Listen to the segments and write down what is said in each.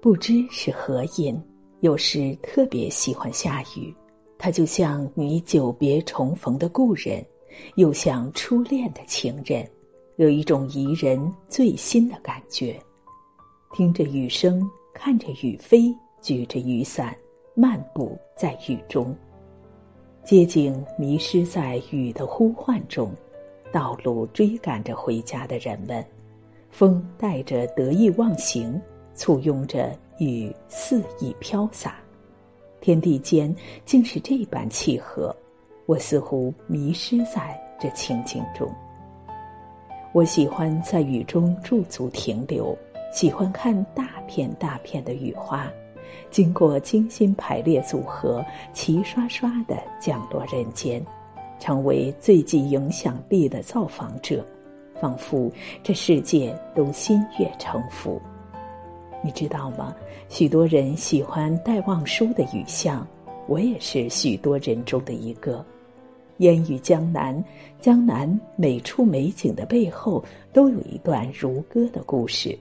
不知是何因，有时特别喜欢下雨。它就像你久别重逢的故人，又像初恋的情人，有一种宜人醉心的感觉。听着雨声，看着雨飞，举着雨伞，漫步在雨中。街景迷失在雨的呼唤中，道路追赶着回家的人们，风带着得意忘形，簇拥着雨肆意飘洒。天地间竟是这般契合，我似乎迷失在这情景中。我喜欢在雨中驻足停留。喜欢看大片大片的雨花，经过精心排列组合，齐刷刷的降落人间，成为最具影响力的造访者，仿佛这世界都心悦诚服。你知道吗？许多人喜欢戴望舒的雨巷，我也是许多人中的一个。烟雨江南，江南每处美景的背后，都有一段如歌的故事。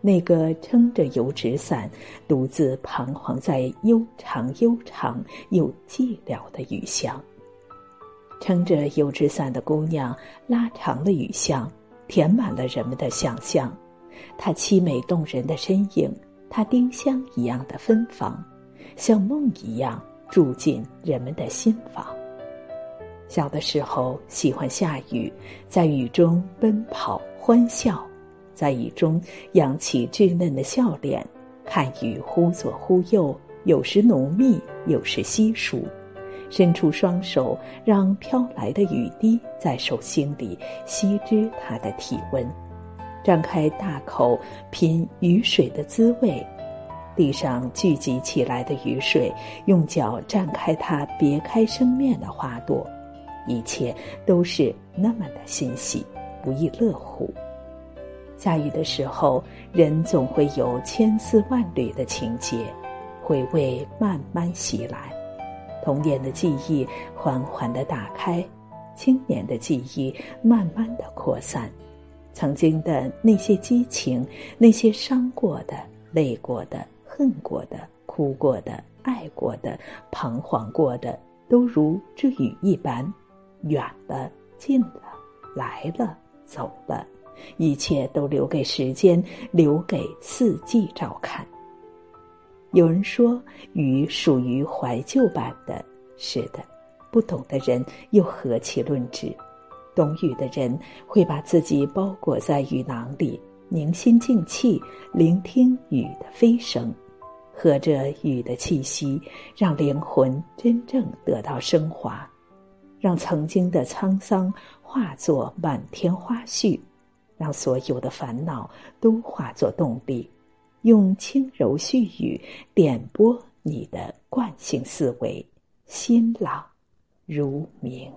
那个撑着油纸伞，独自彷徨在悠长悠长又寂寥的雨巷。撑着油纸伞的姑娘，拉长了雨巷，填满了人们的想象。她凄美动人的身影，她丁香一样的芬芳，像梦一样住进人们的心房。小的时候喜欢下雨，在雨中奔跑欢笑。在雨中扬起稚嫩的笑脸，看雨忽左忽右，有时浓密，有时稀疏。伸出双手，让飘来的雨滴在手心里吸知它的体温。张开大口品雨水的滋味，地上聚集起来的雨水，用脚绽开它别开生面的花朵，一切都是那么的欣喜，不亦乐乎。下雨的时候，人总会有千丝万缕的情节，回味慢慢袭来，童年的记忆缓缓的打开，青年的记忆慢慢的扩散，曾经的那些激情，那些伤过的、累过的、恨过的、哭过的、爱过的、彷徨过的，都如这雨一般，远了、近了、来了、走了。一切都留给时间，留给四季照看。有人说，雨属于怀旧版的，是的。不懂的人又何其论之？懂雨的人会把自己包裹在雨囊里，凝心静气，聆听雨的飞声，和着雨的气息，让灵魂真正得到升华，让曾经的沧桑化作满天花絮。让所有的烦恼都化作动力，用轻柔细语点拨你的惯性思维，心朗如明。